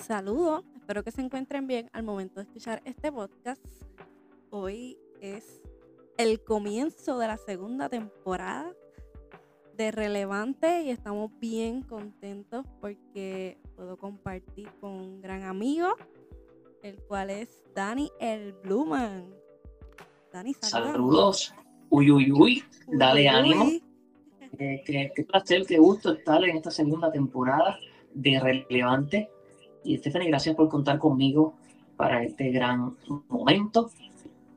Saludos, espero que se encuentren bien al momento de escuchar este podcast. Hoy es el comienzo de la segunda temporada de Relevante y estamos bien contentos porque puedo compartir con un gran amigo, el cual es Dani el Bluman. Dani, saludos. Saludos. Uy, uy, uy, dale ánimo. Eh, qué, qué placer, qué gusto estar en esta segunda temporada de Relevante y Stephanie, gracias por contar conmigo para este gran momento.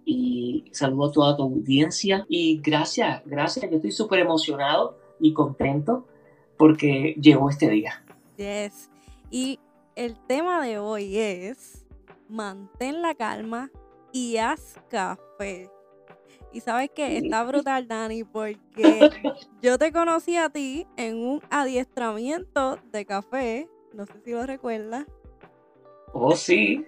Y saludo a toda tu audiencia. Y gracias, gracias. Yo estoy súper emocionado y contento porque llegó este día. Yes. Y el tema de hoy es mantén la calma y haz café. Y sabes que está brutal, Dani, porque yo te conocí a ti en un adiestramiento de café no sé si lo recuerdas. Oh, sí.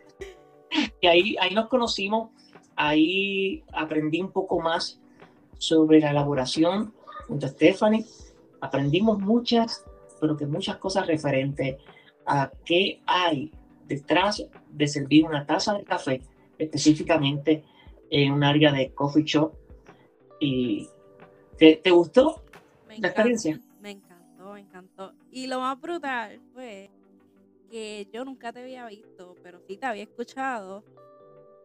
Y ahí, ahí nos conocimos, ahí aprendí un poco más sobre la elaboración junto a Stephanie. Aprendimos muchas, pero que muchas cosas referentes a qué hay detrás de servir una taza de café, específicamente en un área de coffee shop. ¿Y te, gustó la experiencia? Me encantó, me encantó. Y lo más brutal fue que yo nunca te había visto, pero sí te había escuchado.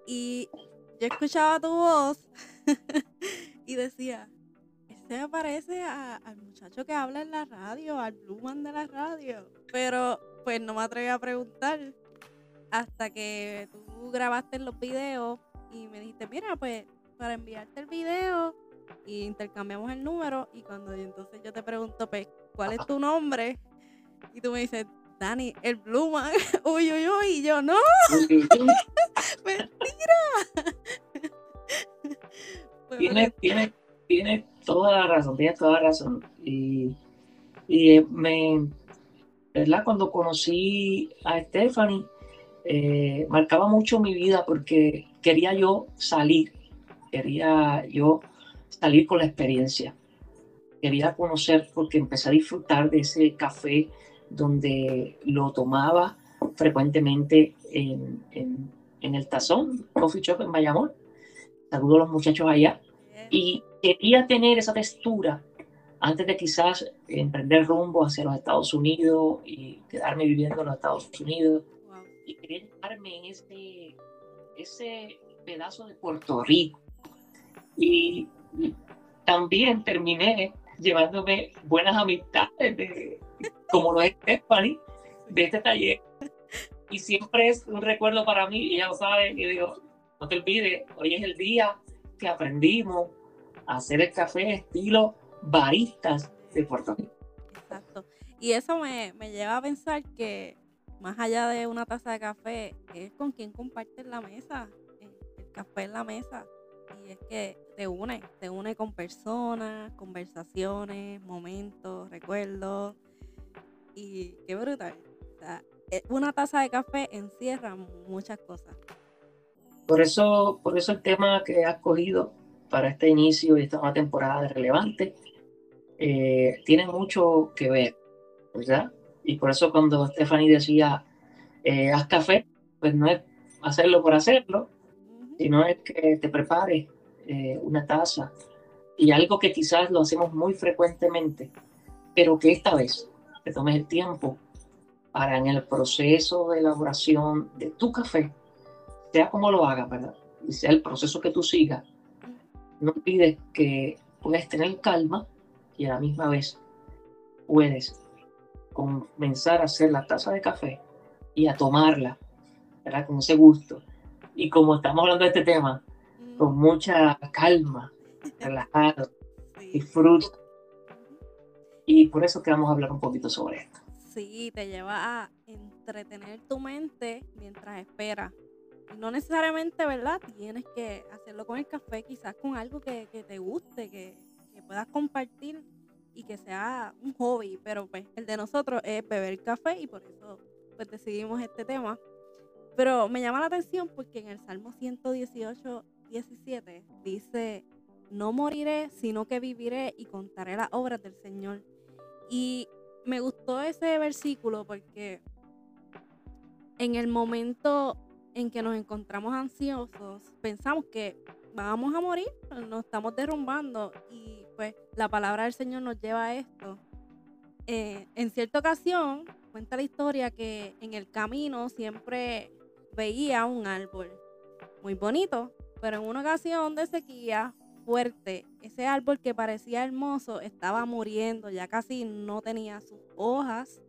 Y yo escuchaba tu voz y decía, este me parece al muchacho que habla en la radio, al Bluman de la radio. Pero pues no me atreví a preguntar hasta que tú grabaste los videos y me dijiste, mira, pues para enviarte el video y intercambiamos el número y cuando entonces yo te pregunto, pues, ¿cuál es tu nombre? Y tú me dices, Dani, el Bluma. Uy, uy, uy. Y yo, no. Mentira. tiene, tiene, tiene toda la razón, tiene toda la razón. Y, y eh, me, ¿verdad? Cuando conocí a Stephanie, eh, marcaba mucho mi vida porque quería yo salir, quería yo salir con la experiencia, quería conocer porque empecé a disfrutar de ese café donde lo tomaba frecuentemente en, el Tazón, Coffee Shop en Bayamón. Saludo a los muchachos allá. Y quería tener esa textura antes de quizás emprender rumbo hacia los Estados Unidos y quedarme viviendo en los Estados Unidos. Y quería llevarme en ese, ese pedazo de Puerto Rico. Y también terminé llevándome buenas amistades de, como lo es Stephanie, de este taller. Y siempre es un recuerdo para mí, ella lo sabe, y digo, no te olvides, hoy es el día que aprendimos a hacer el café estilo baristas de Puerto Rico. Exacto. Y eso me, me lleva a pensar que más allá de una taza de café, es con quien compartes la mesa, el café en la mesa. Y es que te une, te une con personas, conversaciones, momentos, recuerdos. Y qué brutal. Eh, una taza de café encierra muchas cosas. Por eso, por eso el tema que has cogido para este inicio y esta nueva temporada de Relevante eh, tiene mucho que ver, ¿verdad? Y por eso cuando Stephanie decía, eh, haz café, pues no es hacerlo por hacerlo, sino es que te prepares una taza y algo que quizás lo hacemos muy frecuentemente, pero que esta vez te tomes el tiempo para en el proceso de elaboración de tu café, sea como lo hagas, ¿verdad? Y sea el proceso que tú sigas, no olvides que puedes tener calma y a la misma vez puedes comenzar a hacer la taza de café y a tomarla, ¿verdad? Con ese gusto. Y como estamos hablando de este tema, con mucha calma, relajado, disfruta y por eso que vamos a hablar un poquito sobre esto. Sí, te lleva a entretener tu mente mientras esperas. No necesariamente, ¿verdad? Tienes que hacerlo con el café, quizás con algo que, te guste, que, puedas compartir y que sea un hobby, pero pues el de nosotros es beber café y por eso pues decidimos este tema. Pero me llama la atención porque en el Salmo 118, 17 dice, no moriré, sino que viviré y contaré las obras del Señor. Y me gustó ese versículo porque en el momento en que nos encontramos ansiosos, pensamos que vamos a morir, nos estamos derrumbando y pues la palabra del Señor nos lleva a esto. Eh, en cierta ocasión, cuenta la historia que en el camino siempre veía un árbol muy bonito, pero en una ocasión de sequía fuerte, ese árbol que parecía hermoso estaba muriendo, ya casi no tenía sus hojas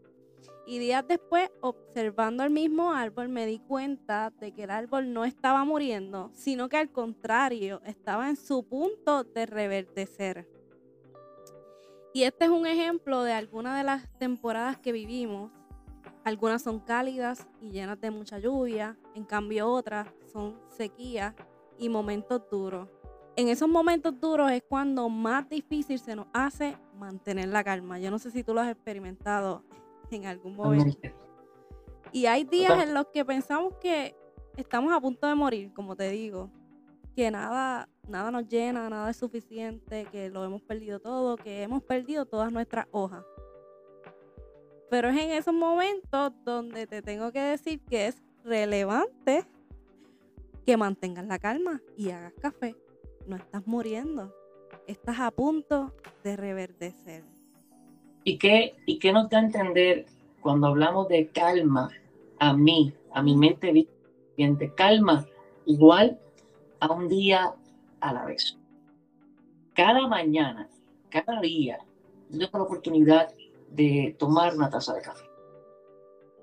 y días después, observando el mismo árbol, me di cuenta de que el árbol no estaba muriendo, sino que al contrario, estaba en su punto de reverdecer. Y este es un ejemplo de algunas de las temporadas que vivimos. Algunas son cálidas y llenas de mucha lluvia, en cambio otras son sequías y momentos duros. En esos momentos duros es cuando más difícil se nos hace mantener la calma. Yo no sé si tú lo has experimentado en algún momento. Y hay días en los que pensamos que estamos a punto de morir, como te digo, que nada, nada nos llena, nada es suficiente, que lo hemos perdido todo, que hemos perdido todas nuestras hojas. Pero es en esos momentos donde te tengo que decir que es relevante que mantengas la calma y hagas café. No estás muriendo, estás a punto de reverdecer. ¿Y qué, ¿Y qué nos da a entender cuando hablamos de calma a mí, a mi mente viviente? Calma igual a un día a la vez. Cada mañana, cada día, yo tengo la oportunidad de tomar una taza de café.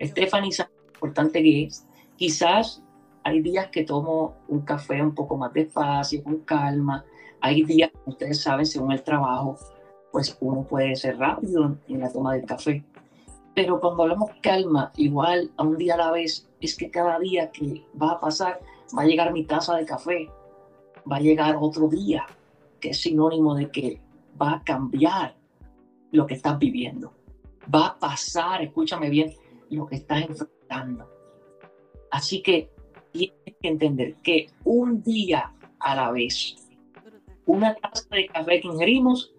Stephanie sabe lo importante que es. Quizás hay días que tomo un café un poco más despacio, con calma. Hay días, ustedes saben, según el trabajo, pues uno puede ser rápido en la toma del café. Pero cuando hablamos calma, igual a un día a la vez, es que cada día que va a pasar, va a llegar mi taza de café, va a llegar otro día, que es sinónimo de que va a cambiar lo que estás viviendo. Va a pasar, escúchame bien, lo que estás enfrentando. Así que tienes que entender que un día a la vez, una taza de café que ingerimos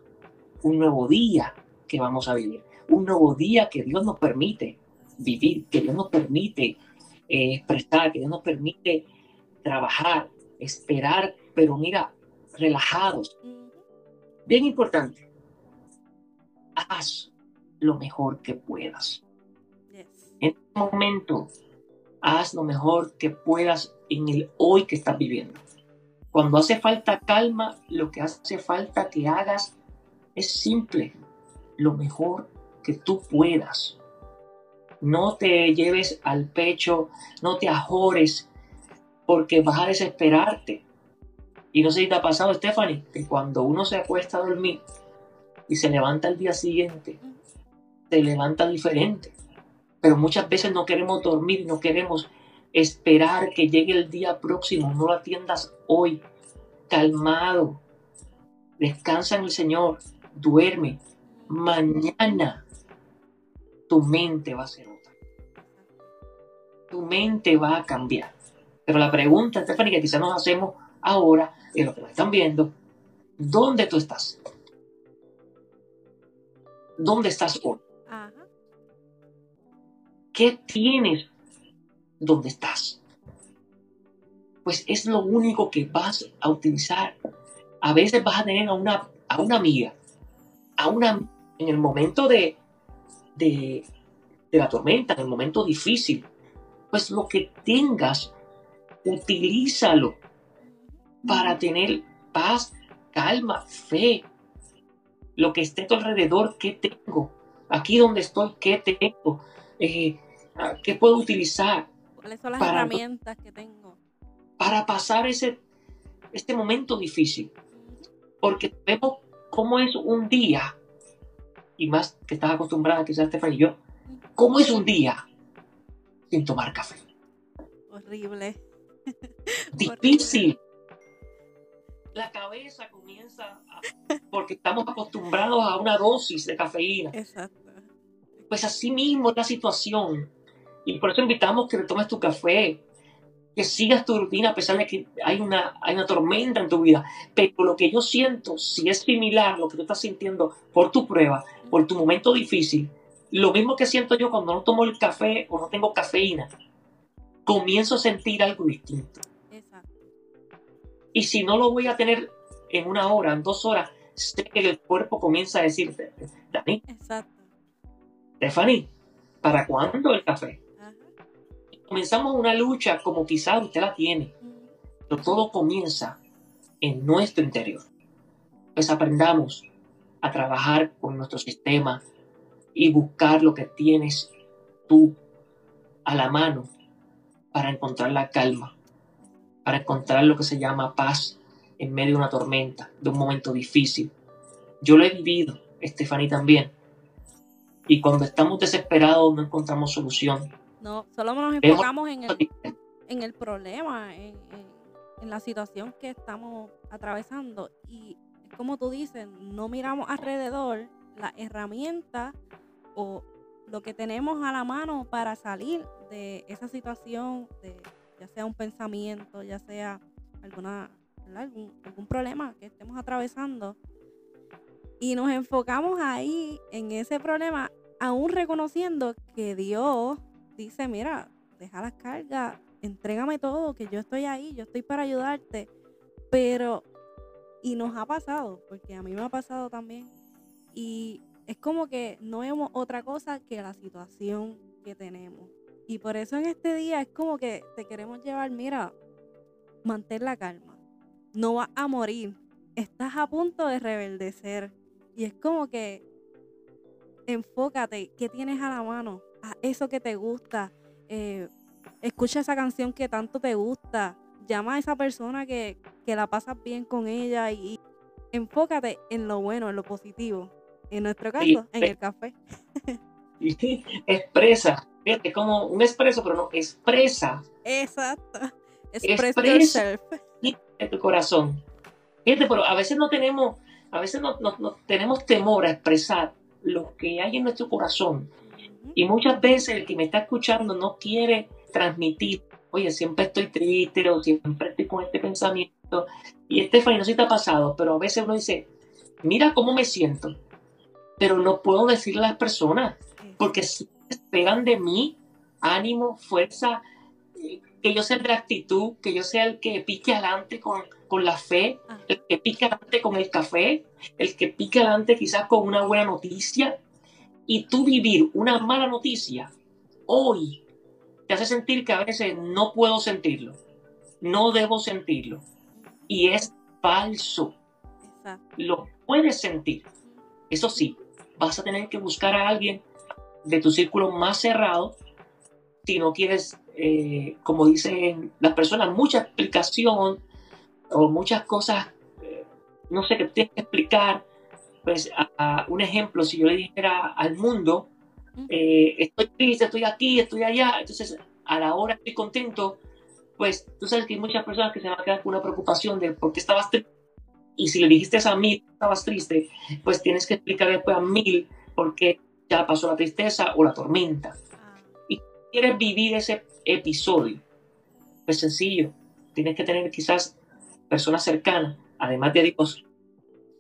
un nuevo día que vamos a vivir, un nuevo día que Dios nos permite vivir, que Dios nos permite eh, expresar, que Dios nos permite trabajar, esperar, pero mira, relajados. Bien importante, haz lo mejor que puedas. En este momento, haz lo mejor que puedas en el hoy que estás viviendo. Cuando hace falta calma, lo que hace falta que hagas es simple, lo mejor que tú puedas. No te lleves al pecho, no te ajores, porque vas a desesperarte. Y no sé si te ha pasado, Stephanie, que cuando uno se acuesta a dormir y se levanta el día siguiente, se levanta diferente. Pero muchas veces no queremos dormir, no queremos esperar que llegue el día próximo. No lo atiendas hoy, calmado. Descansa en el Señor duerme. Mañana tu mente va a ser otra. Tu mente va a cambiar. Pero la pregunta, Stephanie, que quizás nos hacemos ahora, y lo que nos están viendo, ¿dónde tú estás? ¿Dónde estás hoy? ¿Qué tienes donde estás? Pues es lo único que vas a utilizar. A veces vas a tener a una, a una amiga a una, en el momento de, de, la tormenta, en el momento difícil, pues lo que tengas, utilízalo para tener paz, calma, fe. Lo que esté a tu alrededor, ¿qué tengo? Aquí donde estoy, ¿qué tengo? Eh, ¿Qué puedo utilizar? ¿Cuáles son las herramientas que tengo? Para pasar ese, este momento difícil. Porque vemos cómo es un día, y más que estás acostumbrada quizás Estefan y yo, cómo es un día sin tomar café. Horrible. Difícil. La cabeza comienza porque estamos acostumbrados a una dosis de cafeína. Exacto. Pues así mismo es la situación. Y por eso invitamos que te tomes tu café, que sigas tu rutina a pesar de que hay una, hay una tormenta en tu vida. Pero lo que yo siento, si es similar a lo que tú estás sintiendo por tu prueba, por tu momento difícil, lo mismo que siento yo cuando no tomo el café o no tengo cafeína, comienzo a sentir algo distinto. Exacto. Y si no lo voy a tener en una hora, en dos horas, sé que el cuerpo comienza a decirte, Dani, Exacto. Stephanie, ¿para cuándo el café? Ajá. Comenzamos una lucha como quizás usted la tiene, pero todo comienza en nuestro interior. Pues aprendamos a trabajar con nuestro sistema y buscar lo que tienes tú a la mano para encontrar la calma, para encontrar lo que se llama paz en medio de una tormenta, de un momento difícil. Yo lo he vivido, Stephanie también. Y cuando estamos desesperados no encontramos solución. No, solo nos enfocamos en el, en el problema, en, en- en la situación que estamos atravesando. Y como tú dices, no miramos alrededor la herramienta o lo que tenemos a la mano para salir de esa situación, de, ya sea un pensamiento, ya sea alguna, algún, algún problema que estemos atravesando. Y nos enfocamos ahí en ese problema, aún reconociendo que Dios dice, mira, deja las cargas, entrégame todo, que yo estoy ahí, yo estoy para ayudarte. Pero, y nos ha pasado, porque a mí me ha pasado también. Y es como que no vemos otra cosa que la situación que tenemos. Y por eso en este día es como que te queremos llevar, mira, mantén la calma. No vas a morir. Estás a punto de rebeldecer. Y es como que enfócate, ¿qué tienes a la mano? A eso que te gusta. eh, escucha esa canción que tanto te gusta. Llama a esa persona que, que la pasas bien con ella y, y enfócate en lo bueno, en lo positivo. En nuestro caso, en sí. el café. Y expresa, fíjate, como un expreso, pero no, expresa Exacto. Express Expresa. de tu corazón. Fíjate, pero a veces no tenemos, a veces no, no- no tenemos temor a expresar lo que hay en nuestro corazón. Y muchas veces el que me está escuchando no quiere transmitir, oye, siempre estoy triste o siempre estoy con este pensamiento. Y Estefany, no sé si te ha pasado, pero a veces uno dice, mira cómo me siento, pero no puedo decirle a las personas porque si esperan de mí ánimo, fuerza, eh, que yo sea de actitud, que yo sea el que pique adelante con, con la fe, Ajá. el que pique adelante con el café, el que pique adelante quizás con una buena noticia, y tú vivir una mala noticia hoy te hace sentir que a veces no puedo sentirlo, no debo sentirlo, y es falso, Exacto. lo puedes sentir. Eso sí, vas a tener que buscar a alguien de tu círculo más cerrado si no quieres, eh, como dicen las personas, mucha explicación o muchas cosas, no sé, que tienes que explicar. Pues a, a un ejemplo, si yo le dijera al mundo, eh, estoy triste, estoy aquí, estoy allá, entonces a la hora estoy contento, pues tú sabes que hay muchas personas que se van a quedar con una preocupación de por qué estabas triste. Y si le dijiste a mil que estabas triste, pues tienes que explicar después a mil por qué ya pasó la tristeza o la tormenta. Ah, ¿Quieres vivir ese episodio? Pues sencillo, tienes que tener quizás personas cercanas, además de Dios,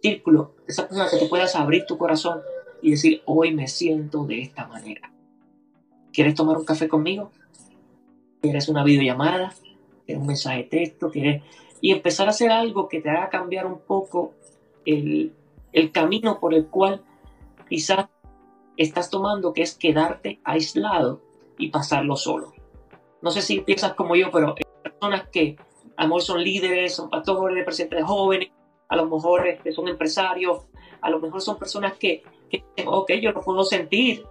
círculo, esa persona que te puedas abrir tu corazón y decir, hoy me siento de esta manera. ¿Quieres tomar un café conmigo? ¿Quieres una videollamada? ¿Quieres un mensaje de texto? ¿Quieres... Y empezar a hacer algo que te haga cambiar un poco el, el camino por el cual quizás estás tomando, que es quedarte aislado y pasarlo solo. No sé si piensas como yo, pero hay personas que a lo mejor son líderes, son pastores, presidentes de jóvenes, a lo mejor este, son empresarios, a lo mejor son personas que, que ok, yo lo puedo sentir,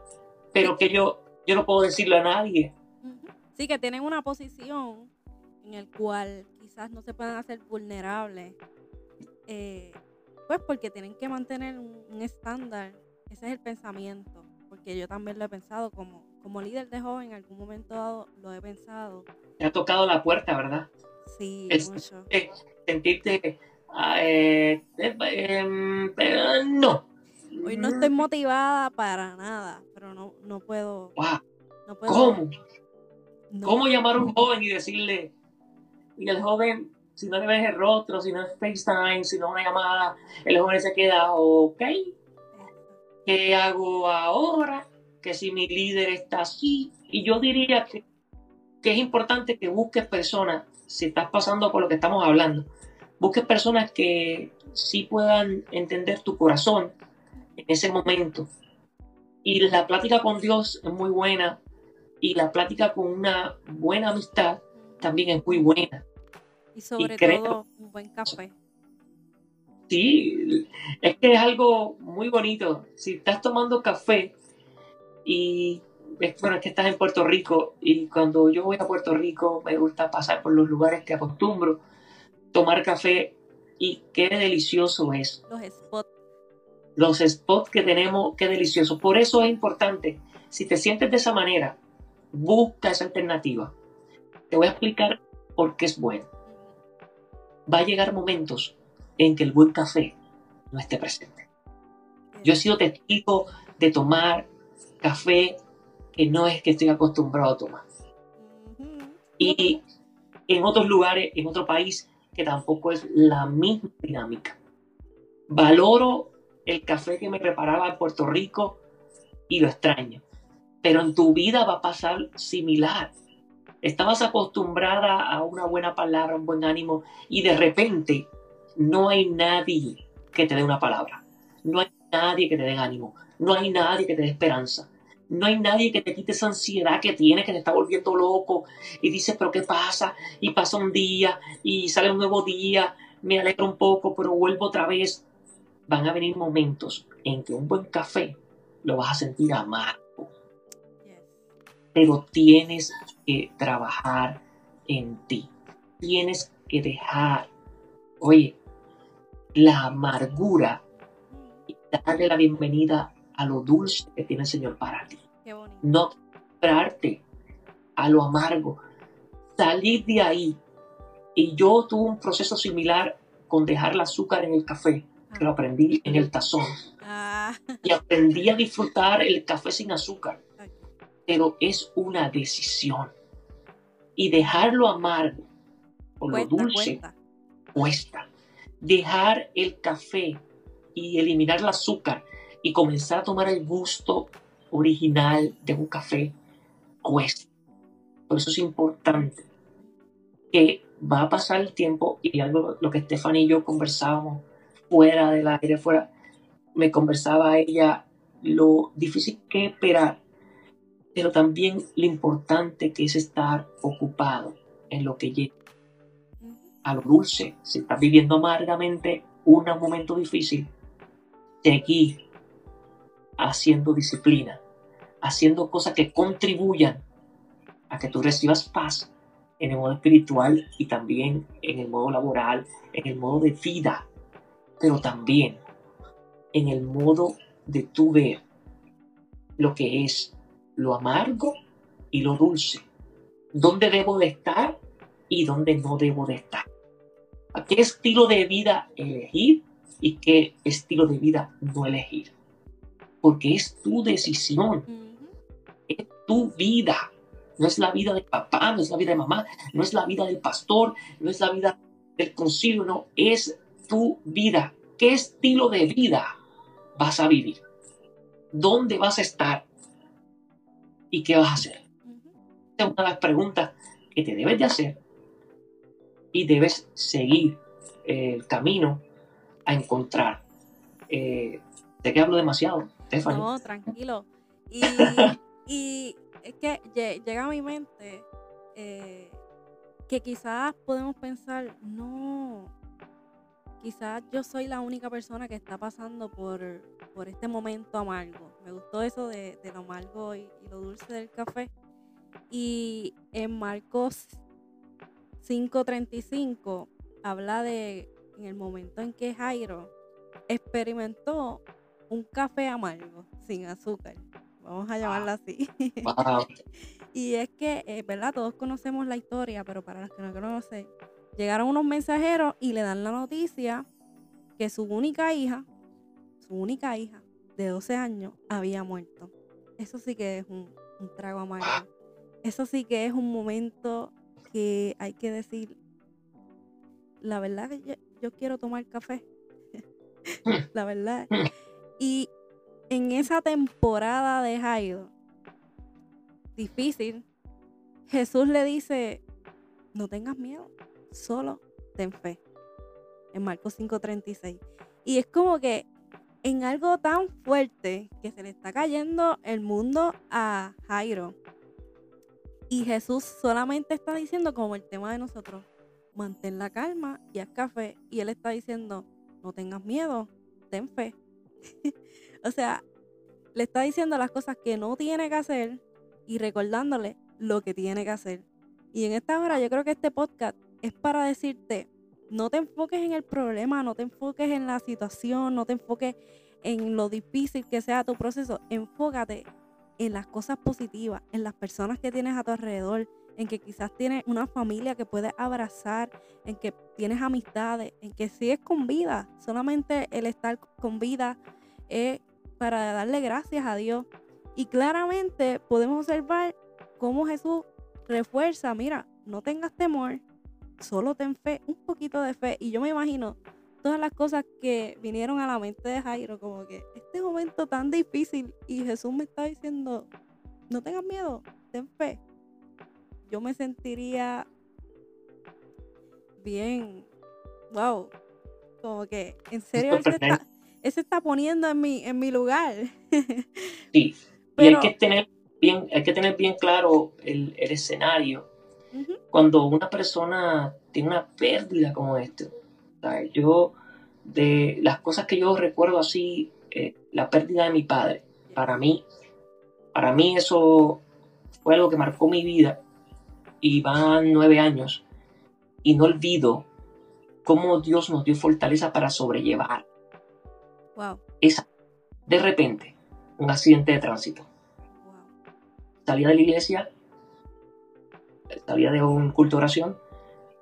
pero que yo, yo no puedo decirle a nadie. Sí, que tienen una posición en el cual quizás no se puedan hacer vulnerables. eh, pues porque tienen que mantener un estándar. Ese es el pensamiento. Porque yo también lo he pensado como, como líder de joven, en algún momento dado lo he pensado. Te ha tocado la puerta, ¿verdad? Sí, Es- mucho. Sentirte, ah, eh, eh, em, pero no. Hoy no estoy motivada para nada, pero no, no puedo. Wow, No puedo ¿Cómo? no. ¿Cómo llamar a un joven y decirle, y el joven, si no le ves el rostro, si no es FaceTime, si no es una llamada, el joven se queda, ok, ¿qué hago ahora? Que si mi líder está así, y yo diría que que es importante que busques personas, si estás pasando por lo que estamos hablando, busques personas que sí puedan entender tu corazón en ese momento. Y la plática con Dios es muy buena y la plática con una buena amistad también es muy buena. Y sobre todo un buen café. Sí, es que es algo muy bonito. Si estás tomando café y bueno, es que estás en Puerto Rico y cuando yo voy a Puerto Rico me gusta pasar por los lugares que acostumbro, tomar café y qué delicioso es. Los spots. Los spots que tenemos, qué delicioso. Por eso es importante, si te sientes de esa manera, busca esa alternativa. Te voy a explicar por qué es bueno. Va a llegar momentos en que el buen café no esté presente. Yo he sido testigo de tomar café que no es que estoy acostumbrado a tomar. Y en otros lugares, en otro país, que tampoco es la misma dinámica. Valoro el café que me preparaba en Puerto Rico y lo extraño. Pero en tu vida va a pasar similar. Estabas acostumbrada a una buena palabra, un buen ánimo, y de repente no hay nadie que te dé una palabra. No hay nadie que te dé ánimo. No hay nadie que te dé esperanza. No hay nadie que te quite esa ansiedad que tienes, que te está volviendo loco. Y dices, pero ¿qué pasa? Y pasa un día y sale un nuevo día. Me alegro un poco, pero vuelvo otra vez. Van a venir momentos en que un buen café lo vas a sentir amargo. Pero tienes que trabajar en ti. Tienes que dejar, oye, la amargura y darle la bienvenida a lo dulce que tiene el Señor para ti. No comprarte a lo amargo. Salir de ahí. Y yo tuve un proceso similar con dejar el azúcar en el café, que lo aprendí en el tazón. Ah. Y aprendí a disfrutar el café sin azúcar. Pero es una decisión. Y dejarlo amargo o lo dulce cuesta. Dejar el café y eliminar el azúcar y comenzar a tomar el gusto original de un café cuesta. Por eso es importante que va a pasar el tiempo y algo lo que Stephanie y yo conversábamos fuera del aire, fuera, me conversaba ella lo difícil que esperar, pero también lo importante que es estar ocupado en lo que llega a lo dulce. Si estás viviendo amargamente un momento difícil, seguir haciendo disciplina, haciendo cosas que contribuyan a que tú recibas paz en el modo espiritual y también en el modo laboral, en el modo de vida, pero también en el modo de tu ver lo que es lo amargo y lo dulce, dónde debo de estar y dónde no debo de estar. ¿A qué estilo de vida elegir y qué estilo de vida no elegir? Porque es tu decisión, es tu vida. No es la vida de papá, no es la vida de mamá, no es la vida del pastor, no es la vida del concilio, no, es tu vida. ¿Qué estilo de vida vas a vivir? ¿Dónde vas a estar? ¿Y qué vas a hacer? Esta es una de las preguntas que te debes de hacer y debes seguir el camino a encontrar. Eh, ¿De qué hablo demasiado? No, tranquilo. Y, es que llega a mi mente eh, que quizás podemos pensar, no, quizás yo soy la única persona que está pasando por, por este momento amargo. Me gustó eso de, lo amargo y, lo dulce del café. Y en Marcos 5:35 habla de en el momento en que Jairo experimentó un café amargo, sin azúcar. Vamos a llamarlo así. y es que, eh, ¿verdad? Todos conocemos la historia, pero para los que no conocen, llegaron unos mensajeros y le dan la noticia que su única hija, su única hija de 12 años, había muerto. Eso sí que es un, trago amargo. Eso sí que es un momento que hay que decir, la verdad que yo, yo quiero tomar café. la verdad. Y en esa temporada de Jairo, difícil, Jesús le dice, no tengas miedo, solo ten fe. En Marcos 5:36. Y es como que en algo tan fuerte que se le está cayendo el mundo a Jairo. Y Jesús solamente está diciendo como el tema de nosotros, mantén la calma y haz café. Y él está diciendo, no tengas miedo, ten fe. o sea, le está diciendo las cosas que no tiene que hacer y recordándole lo que tiene que hacer. Y en esta hora yo creo que este podcast es para decirte, no te enfoques en el problema, no te enfoques en la situación, no te enfoques en lo difícil que sea tu proceso, enfócate en las cosas positivas, en las personas que tienes a tu alrededor, en que quizás tienes una familia que puedes abrazar, en que tienes amistades, en que sigues con vida. Solamente el estar con vida es para darle gracias a Dios. Y claramente podemos observar cómo Jesús refuerza, mira, no tengas temor, solo ten fe, un poquito de fe. Y yo me imagino todas las cosas que vinieron a la mente de Jairo, como que este momento tan difícil y Jesús me está diciendo, no tengas miedo, ten fe. Yo me sentiría bien, wow, como que en serio él se, está, está, poniendo en mi, en mi lugar. sí, y hay que tener bien, hay que tener bien claro el, escenario. Cuando una persona tiene una pérdida como esta, yo, de las cosas que yo recuerdo así, eh, la pérdida de mi padre, para mí, para mí eso fue algo que marcó mi vida y van nueve años y no olvido cómo Dios nos dio fortaleza para sobrellevar. Wow. Esa, de repente, un accidente de tránsito. Salía de la iglesia, salía de un culto de oración,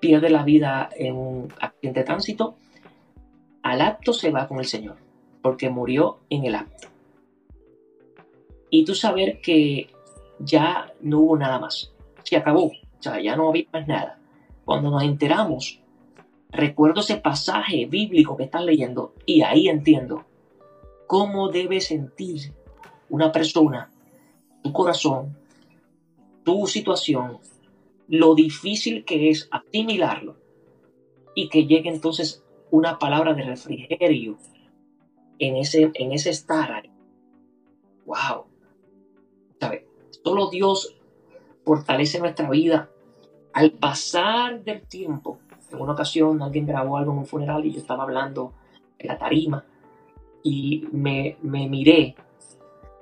pierde la vida en un accidente de tránsito, al acto se va con el Señor, porque murió en el acto. Y tú saber que ya no hubo nada más, se acabó, o sea, ya no había más nada. Cuando nos enteramos, recuerdo ese pasaje bíblico que estás leyendo y ahí entiendo cómo debe sentir una persona, tu corazón, tu situación, lo difícil que es asimilarlo y que llegue entonces una palabra de refrigerio en ese, en ese estar ¡Wow! ¿Sabe? Solo Dios fortalece nuestra vida al pasar del tiempo. En una ocasión alguien grabó algo en un funeral y yo estaba hablando en la tarima y me, me miré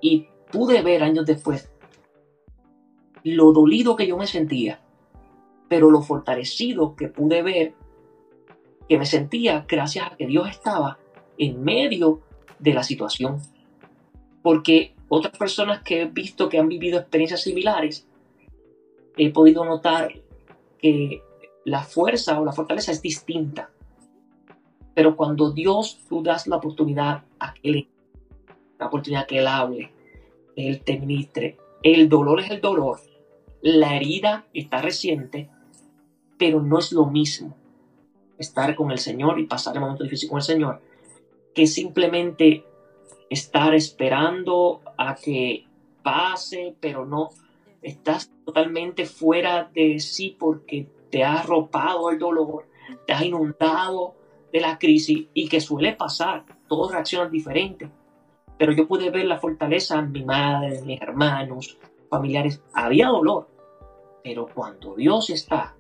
y pude ver años después lo dolido que yo me sentía pero lo fortalecido que pude ver, que me sentía gracias a que Dios estaba en medio de la situación. Porque otras personas que he visto que han vivido experiencias similares, he podido notar que la fuerza o la fortaleza es distinta. Pero cuando Dios tú das la oportunidad a que Él, la oportunidad que Él hable, Él te ministre, el dolor es el dolor, la herida está reciente, pero no es lo mismo estar con el Señor y pasar el momento difícil con el Señor que simplemente estar esperando a que pase, pero no estás totalmente fuera de sí porque te ha arropado el dolor, te has inundado de la crisis y que suele pasar, todos reaccionan diferente. Pero yo pude ver la fortaleza en mi madre, mis hermanos, familiares. Había dolor, pero cuando Dios está,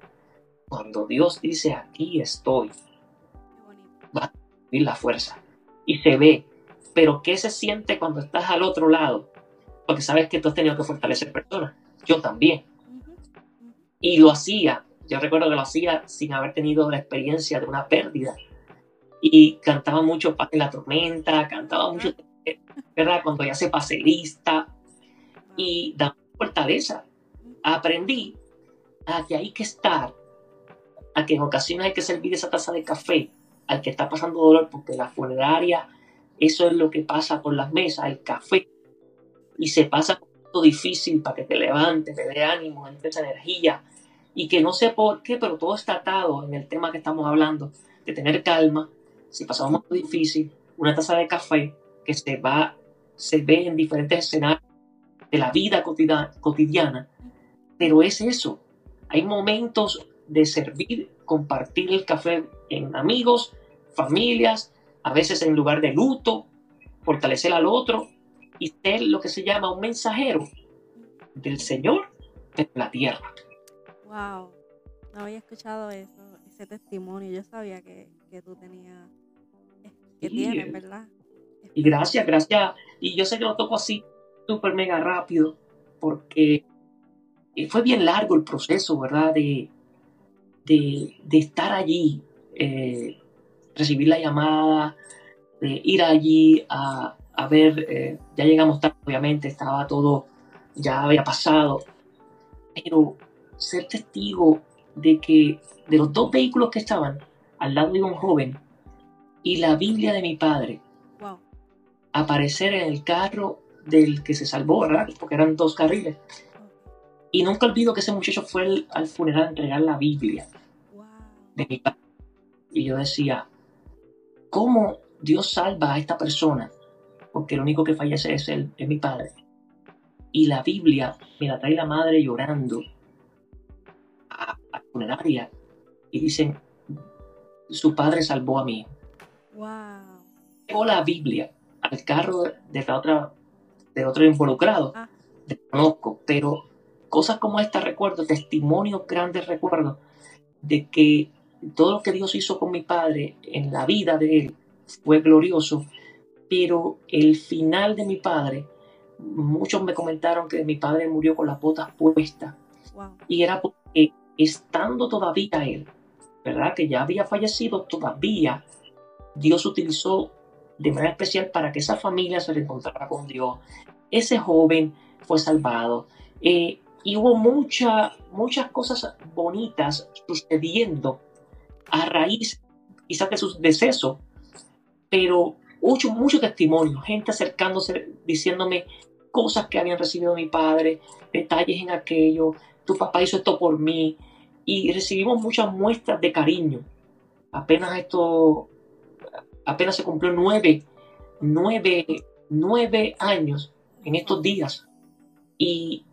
cuando Dios dice aquí estoy, va a vivir la fuerza. Y se ve. Pero ¿qué se siente cuando estás al otro lado? Porque sabes que tú has tenido que fortalecer personas. Yo también. Y lo hacía. Yo recuerdo que lo hacía sin haber tenido la experiencia de una pérdida. Y cantaba mucho en la tormenta, cantaba mucho, ¿verdad? Cuando ya se pase lista. Y da fortaleza. Aprendí a que hay que estar a que en ocasiones hay que servir esa taza de café al que está pasando dolor, porque la funeraria, eso es lo que pasa con las mesas, el café, y se pasa todo difícil para que te levantes, te dé ánimo, entre esa energía, y que no sé por qué, pero todo está atado en el tema que estamos hablando, de tener calma, si pasamos muy difícil, una taza de café que se va, se ve en diferentes escenarios de la vida cotidiana, Pero es eso. Hay momentos de servir, compartir el café en amigos, familias, a veces en lugar de luto, fortalecer al otro y ser lo que se llama un mensajero del Señor de la tierra. Wow, no había escuchado eso, ese testimonio. Yo sabía que, que tú tenías, que tienes, ¿verdad? Y gracias, gracias. Y yo sé que lo toco así súper mega rápido porque fue bien largo el proceso, ¿verdad? De, de, de estar allí, eh, recibir la llamada, de ir allí a, a ver, eh, ya llegamos tarde, obviamente, estaba todo, ya había pasado, pero ser testigo de que de los dos vehículos que estaban al lado de un joven y la Biblia de mi padre aparecer en el carro del que se salvó, ¿verdad? Porque eran dos carriles. Y nunca olvido que ese muchacho fue al funeral a entregar la Biblia de mi padre. Y yo decía, ¿cómo Dios salva a esta persona? Porque el único que fallece es, él, es mi padre. Y la Biblia me la trae la madre llorando a, la funeraria y dicen, su padre salvó a mí. Wow. la Biblia al carro de la otra, de otro involucrado. Ah. Desconozco, pero cosas como esta recuerdo, testimonios grandes recuerdo de que todo lo que Dios hizo con mi padre en la vida de él fue glorioso, pero el final de mi padre, muchos me comentaron que mi padre murió con las botas puestas. Y era porque estando todavía él, ¿verdad? Que ya había fallecido, todavía Dios utilizó de manera especial para que esa familia se reencontrara con Dios. Ese joven fue salvado. Eh, y hubo mucha, muchas cosas bonitas sucediendo a raíz quizás de su deceso, pero mucho, mucho testimonio, gente acercándose, diciéndome cosas que habían recibido mi padre, detalles en aquello, tu papá hizo esto por mí, y recibimos muchas muestras de cariño. Apenas esto apenas se cumplió nueve, nueve, nueve años en estos días. Y,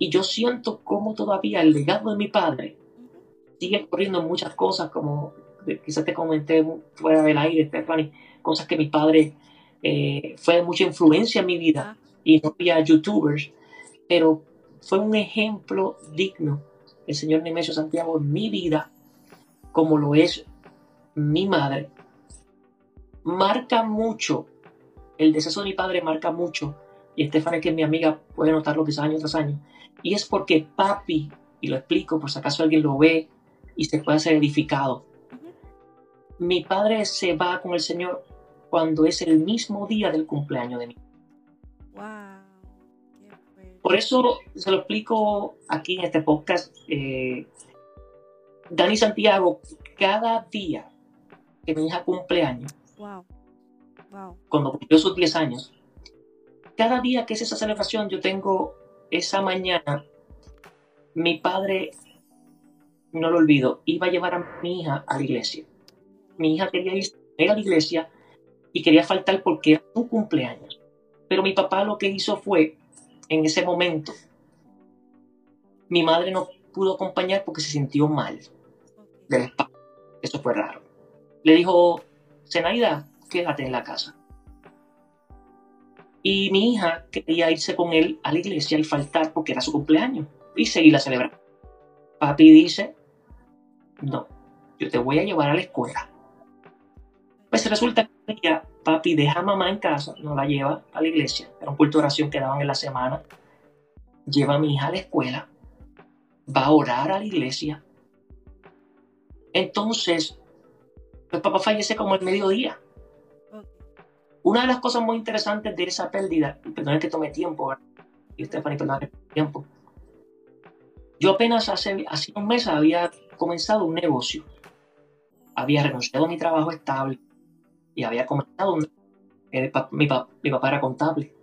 yo siento como todavía el legado de mi padre sigue corriendo en muchas cosas, como quizás te comenté fuera del aire, Stephanie, cosas que mi padre eh, fue de mucha influencia en mi vida y no había youtubers, pero fue un ejemplo digno. El señor Nemesio Santiago en mi vida, como lo es mi madre, marca mucho, el deceso de mi padre marca mucho, y Estefania, que es mi amiga, puede notarlo quizás año tras año, y es porque papi, y lo explico por si acaso alguien lo ve y se puede ser edificado, mi padre se va con el Señor cuando es el mismo día del cumpleaños de mi wow. Por eso se lo explico aquí en este podcast. Eh, Dani Santiago, cada día que mi hija cumpleaños, Wow. Cuando cumplió sus 10 años. Cada día que es esa celebración, yo tengo esa mañana, mi padre, no lo olvido, iba a llevar a mi hija a la iglesia. Mi hija quería ir a la iglesia y quería faltar porque era su cumpleaños. Pero mi papá lo que hizo fue, en ese momento, mi madre no pudo acompañar porque se sintió mal del espalda. Eso fue raro. Le dijo, Zenaida, quédate en la casa. Y mi hija quería irse con él a la iglesia al faltar porque era su cumpleaños y seguir la celebración. Papi dice, no, yo te voy a llevar a la escuela. Pues resulta que papi deja a mamá en casa, no la lleva a la iglesia, era un culto de oración que daban en la semana, lleva a mi hija a la escuela, va a orar a la iglesia. Entonces, el papá fallece como el mediodía. Una de las cosas muy interesantes de esa pérdida, perdón que tome tiempo, y Stephanie, perdón que tiempo. Yo apenas hace, hace un mes había comenzado un negocio. Había renunciado a mi trabajo estable y había comenzado un mi, mi, papá era contable.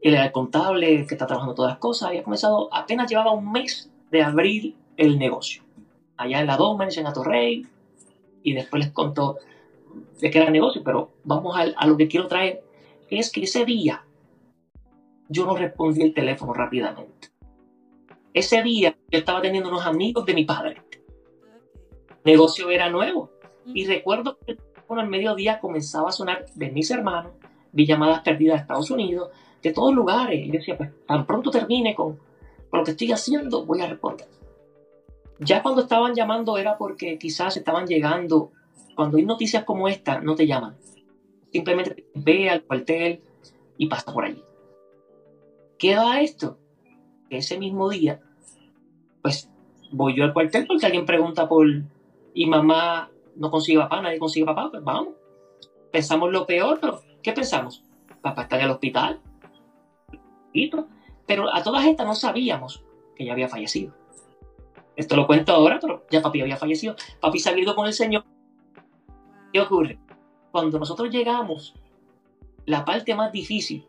Él era el contable que está trabajando todas las cosas. Había comenzado, apenas llevaba un mes de abrir el negocio. Allá en la Domen, en Atorrey, y después les contó de qué era el negocio, pero vamos a, lo que quiero traer, es que ese día yo no respondí el teléfono rápidamente. ese día yo estaba teniendo unos amigos de mi padre. Negocio era nuevo. Y recuerdo que bueno, al mediodía comenzaba a sonar de mis hermanos, vi llamadas perdidas de Estados Unidos, de todos lugares. Y yo decía, pues tan pronto termine con, con lo que estoy haciendo, voy a responder. Ya cuando estaban llamando era porque quizás estaban llegando. Cuando hay noticias como esta, no te llaman. Simplemente ve al cuartel y pasa por allí. ¿Qué da esto? Ese mismo día, pues voy yo al cuartel porque alguien pregunta por y mamá no consigue papá, nadie consigue papá, pues vamos. Pensamos lo peor, pero ¿qué pensamos? Papá está en el hospital. Pero a todas estas no sabíamos que ya había fallecido. Esto lo cuento ahora, pero ya papi había fallecido. Papi se ha ido con el Señor. ¿Qué ocurre? Cuando nosotros llegamos, la parte más difícil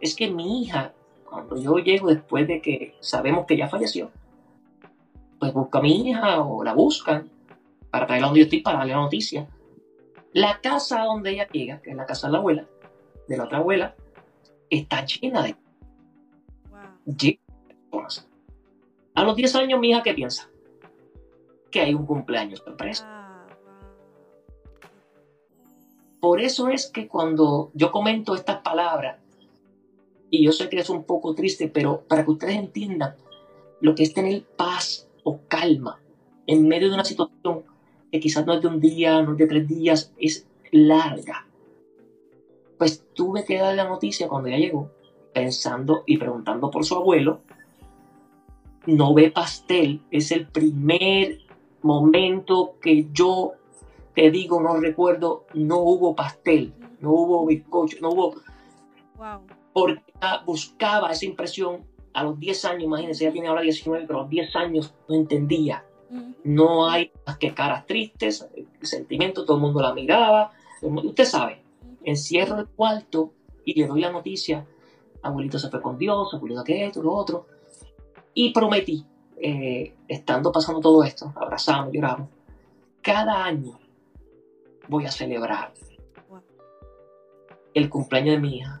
es que mi hija, cuando yo llego después de que sabemos que ya falleció, pues busca a mi hija o la buscan para traerla donde yo estoy para darle la noticia. La casa donde ella llega, que es la casa de la abuela, de la otra abuela, está llena de, personas. A los 10 años, mi hija, ¿qué piensa? Que hay un cumpleaños sorpresa. Ah, Por eso es que cuando yo comento estas palabras, y yo sé que es un poco triste, pero para que ustedes entiendan lo que es tener paz o calma en medio de una situación que quizás no es de un día, no es de tres días, es larga. Pues tuve que dar la noticia cuando ella llegó, pensando y preguntando por su abuelo. No ve pastel, es el primer momento que yo te digo, no recuerdo, no hubo pastel, no hubo bizcocho, no hubo... Wow. Porque buscaba esa impresión a los 10 años, imagínense, ella tiene ahora 19, pero a los 10 años no entendía no hay más que caras tristes, sentimientos, todo el mundo la miraba. Usted sabe, encierro el cuarto y le doy la noticia. Abuelito se fue con Dios, abuelito que esto, lo otro. Y prometí, eh, estando pasando todo esto, abrazamos, lloramos, cada año voy a celebrar el cumpleaños de mi hija.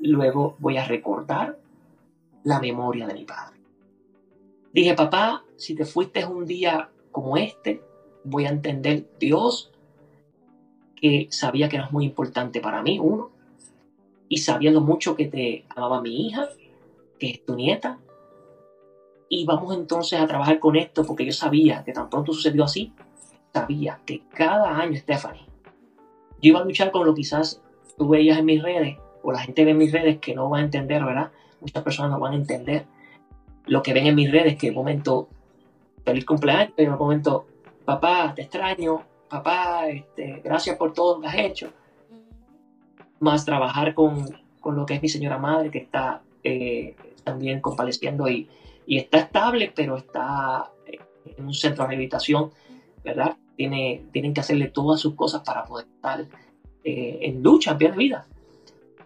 Luego voy a recordar la memoria de mi padre. Dije, papá, si te fuiste un día como este, voy a entender Dios, que sabía que eras muy importante para mí, uno, y sabía lo mucho que te amaba mi hija, que es tu nieta, y vamos entonces a trabajar con esto, porque yo sabía que tan pronto sucedió así, sabía que cada año, Stephanie, yo iba a luchar con lo quizás tú veías en mis redes, o la gente ve en mis redes que no va a entender, ¿verdad? Muchas personas no van a entender lo que ven en mis redes, que de momento, feliz cumpleaños, y un momento, papá, te extraño, papá, este, gracias por todo lo que has hecho. Más trabajar con, con lo que es mi señora madre, que está eh, también compadeciendo y, y, está estable, pero está en un centro de rehabilitación, ¿verdad? Tiene, tienen que hacerle todas sus cosas para poder estar eh, en lucha, en de vida.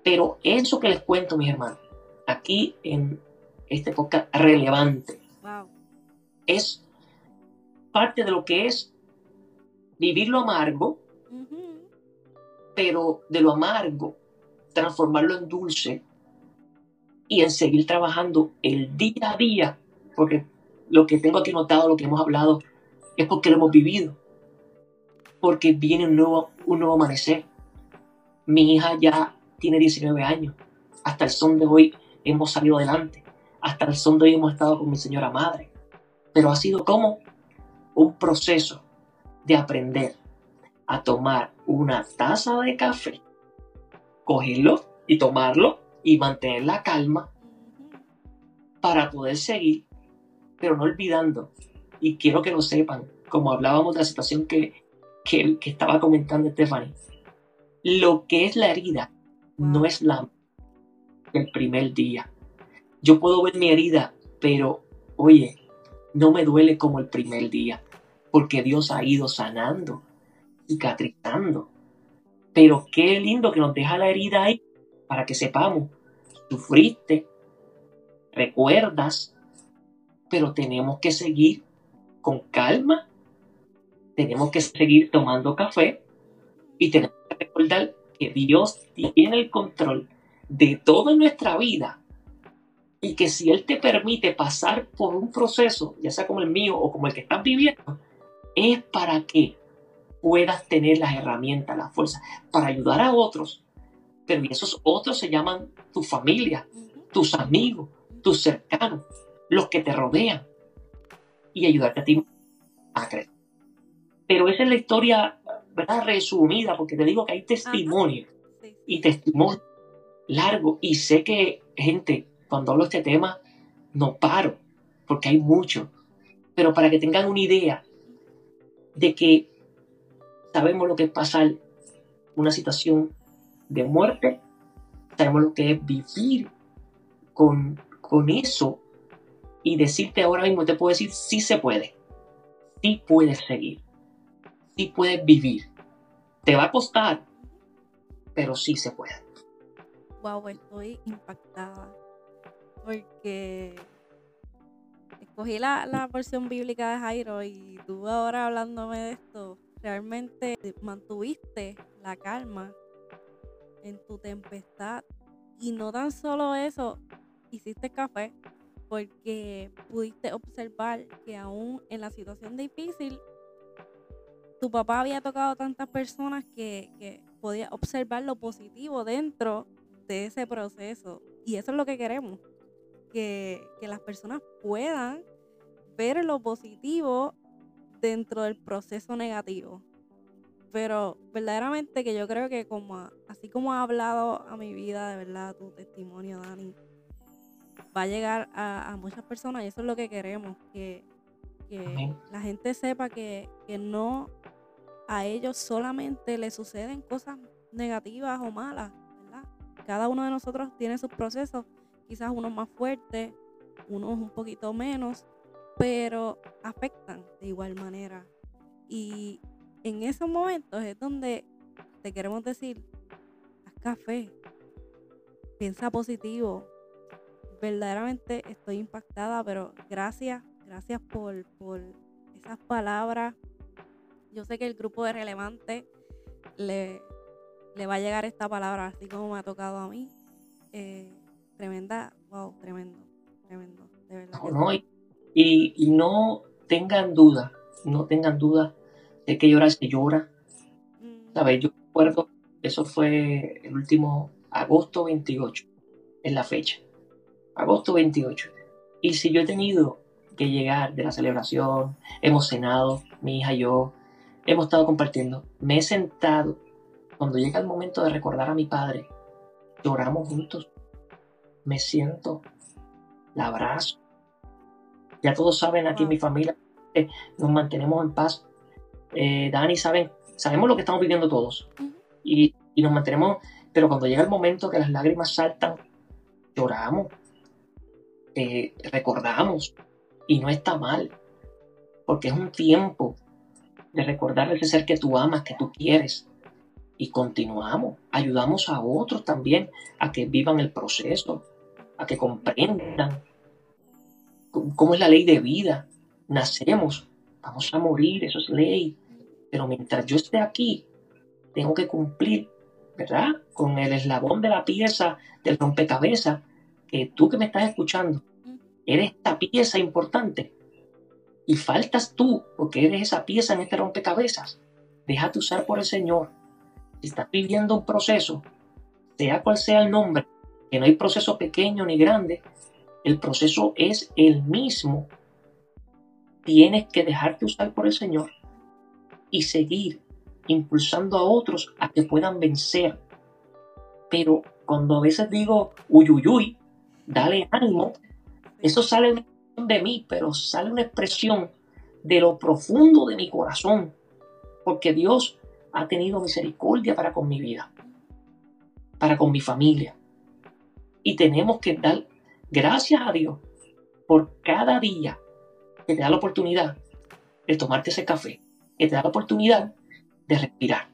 Pero eso que les cuento, mis hermanos, aquí en, este podcast relevante. Es parte de lo que es vivir lo amargo, pero de lo amargo transformarlo en dulce y en seguir trabajando el día a día, porque lo que tengo aquí notado, lo que hemos hablado, es porque lo hemos vivido, porque viene un nuevo, un nuevo amanecer. Mi hija ya tiene 19 años, hasta el son de hoy hemos salido adelante hasta el son de hoy hemos estado con mi señora madre. Pero ha sido como un proceso de aprender a tomar una taza de café, cogerlo y tomarlo y mantener la calma para poder seguir, pero no olvidando. Y quiero que lo sepan, como hablábamos de la situación que, que, que estaba comentando Stephanie, lo que es la herida no es la del primer día yo puedo ver mi herida, pero oye, no me duele como el primer día, porque Dios ha ido sanando, cicatrizando. Pero qué lindo que nos deja la herida ahí para que sepamos, sufriste, recuerdas, pero tenemos que seguir con calma, tenemos que seguir tomando café y tenemos que recordar que Dios tiene el control de toda nuestra vida Y que si Él te permite pasar por un proceso, ya sea como el mío o como el que estás viviendo, es para que puedas tener las herramientas, la fuerza para ayudar a otros. Pero esos otros se llaman tu familia, tus amigos, tus cercanos, los que te rodean. Y ayudarte a ti a crecer. Pero esa es la historia, ¿verdad? Resumida, porque te digo que hay testimonio y testimonio largo. Y sé que, gente, cuando hablo de este tema, no paro, porque hay mucho. Pero para que tengan una idea de que sabemos lo que es pasar una situación de muerte, sabemos lo que es vivir con, con eso y decirte ahora mismo, te puedo decir, sí se puede, sí puedes seguir, sí puedes vivir. Te va a costar, pero sí se puede. Wow, estoy impactada porque escogí la, la versión bíblica de Jairo y tú ahora hablándome de esto, realmente mantuviste la calma en tu tempestad. Y no tan solo eso, hiciste café porque pudiste observar que aún en la situación difícil, tu papá había tocado tantas personas que, que podía observar lo positivo dentro de ese proceso. Y eso es lo que queremos, que, que las personas puedan ver lo positivo dentro del proceso negativo. Pero verdaderamente que yo creo que como así como ha hablado a mi vida, de verdad, tu testimonio, Dani, va a llegar a, muchas personas y eso es lo que queremos, que, la gente sepa que, que no a ellos solamente le suceden cosas negativas o malas, ¿verdad? Cada uno de nosotros tiene sus procesos, quizás unos más fuertes, unos un poquito menos, pero afectan de igual manera. Y en esos momentos es donde te queremos decir, haz café, piensa positivo. Verdaderamente estoy impactada, pero gracias, gracias por, por esas palabras. Yo sé que el grupo de Relevante le, le va a llegar esta palabra, así como me ha tocado a mí. Eh, tremenda, wow, tremendo, tremendo, de verdad. y, no tengan duda, no tengan duda de que llora, se llora. Mm. ¿Sabes? Yo recuerdo, eso fue el último agosto 28, en la fecha. Agosto 28. Y si yo he tenido que llegar de la celebración, hemos cenado, mi hija y yo, hemos estado compartiendo, me he sentado, cuando llega el momento de recordar a mi padre, lloramos juntos, me siento, la abrazo. Ya todos saben aquí en mi familia, que nos mantenemos en paz. Eh, Dani, saben, sabemos lo que estamos viviendo todos y, nos mantenemos, pero cuando llega el momento que las lágrimas saltan, lloramos, eh, recordamos y no está mal, porque es un tiempo de recordar ese ser que tú amas, que tú quieres. Y continuamos, ayudamos a otros también a que vivan el proceso, a que comprendan cómo es la ley de vida. Nacemos, vamos a morir, eso es ley. Pero mientras yo esté aquí, tengo que cumplir, ¿verdad? Con el eslabón de la pieza del rompecabezas, que tú que me estás escuchando, eres esta pieza importante. Y faltas tú, porque eres esa pieza en este rompecabezas. Déjate usar por el Señor. Si estás viviendo un proceso, sea cual sea el nombre, que no hay proceso pequeño ni grande, el proceso es el mismo. Tienes que dejarte usar por el Señor y seguir impulsando a otros a que puedan vencer. Pero cuando a veces digo, uy, uy, uy, dale ánimo, eso sale de mí, pero sale una expresión de lo profundo de mi corazón, porque Dios ha tenido misericordia para con mi vida, para con mi familia. Y tenemos que dar gracias a Dios por cada día que te da la oportunidad de tomarte ese café, que te da la oportunidad de respirar.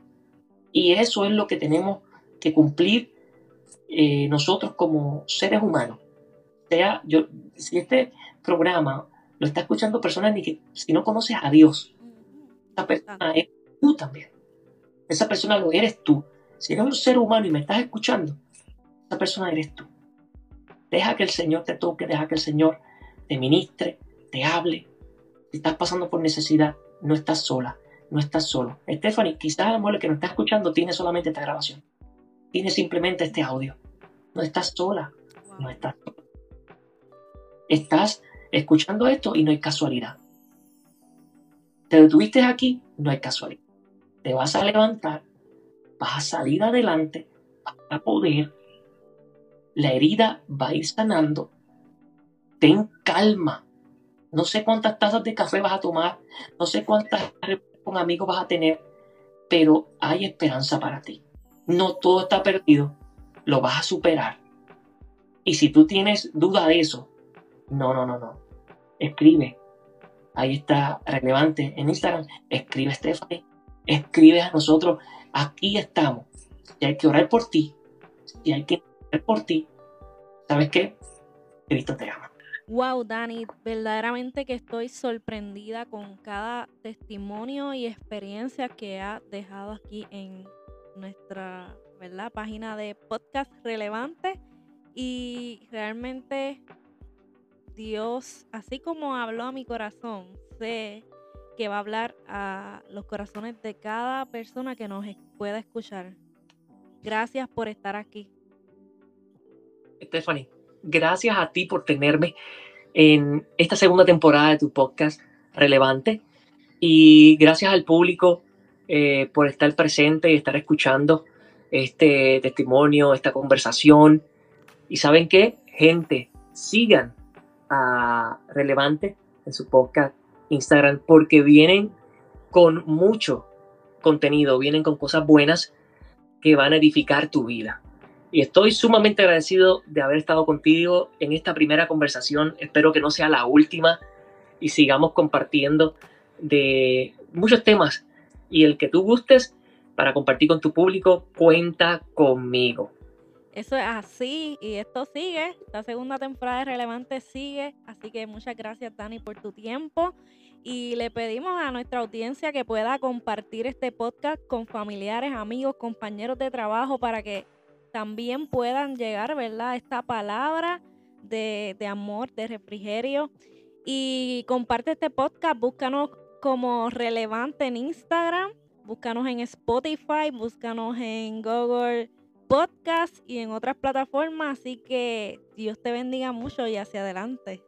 Y eso es lo que tenemos que cumplir eh, nosotros como seres humanos. Sea, yo, si este programa lo está escuchando personas ni que si no conoces a Dios, esa persona es tú también. Esa persona lo eres tú. Si eres un ser humano y me estás escuchando, esa persona eres tú Deja que el Señor te toque, deja que el Señor te ministre, te hable. Si estás pasando por necesidad, no estás sola, no estás solo. Stephanie, quizás la mujer que nos está escuchando tiene solamente esta grabación. Tiene simplemente este audio. No estás sola, no estás sola. Estás escuchando esto y no hay casualidad. Te detuviste aquí, no hay casualidad. Te vas a levantar, vas a salir adelante, vas a poder. La herida va a ir sanando. Ten calma. No sé cuántas tazas de café vas a tomar, no sé cuántas con amigos vas a tener, pero hay esperanza para ti. No todo está perdido, lo vas a superar. Y si tú tienes duda de eso, no, no, no, no. Escribe. Ahí está relevante en Instagram. Escribe Stephanie. Escribe a nosotros. Aquí estamos. Si hay que orar por ti, si hay que por ti, ¿sabes qué? Cristo te ama. Wow, Dani, verdaderamente que estoy sorprendida con cada testimonio y experiencia que ha dejado aquí en nuestra ¿verdad? página de podcast relevante. Y realmente Dios, así como habló a mi corazón, sé que va a hablar a los corazones de cada persona que nos pueda escuchar. Gracias por estar aquí. Stephanie, gracias a ti por tenerme en esta segunda temporada de tu podcast relevante y gracias al público eh, por estar presente y estar escuchando este testimonio, esta conversación. Y saben qué, gente, sigan a Relevante en su podcast Instagram porque vienen con mucho contenido, vienen con cosas buenas que van a edificar tu vida. Y estoy sumamente agradecido de haber estado contigo en esta primera conversación. Espero que no sea la última y sigamos compartiendo de muchos temas. Y el que tú gustes para compartir con tu público, cuenta conmigo. Eso es así y esto sigue. La segunda temporada de Relevante sigue. Así que muchas gracias, Dani, por tu tiempo. Y le pedimos a nuestra audiencia que pueda compartir este podcast con familiares, amigos, compañeros de trabajo para que también puedan llegar, ¿verdad? Esta palabra de, de amor, de refrigerio. Y comparte este podcast, búscanos como relevante en Instagram, búscanos en Spotify, búscanos en Google Podcast y en otras plataformas. Así que Dios te bendiga mucho y hacia adelante.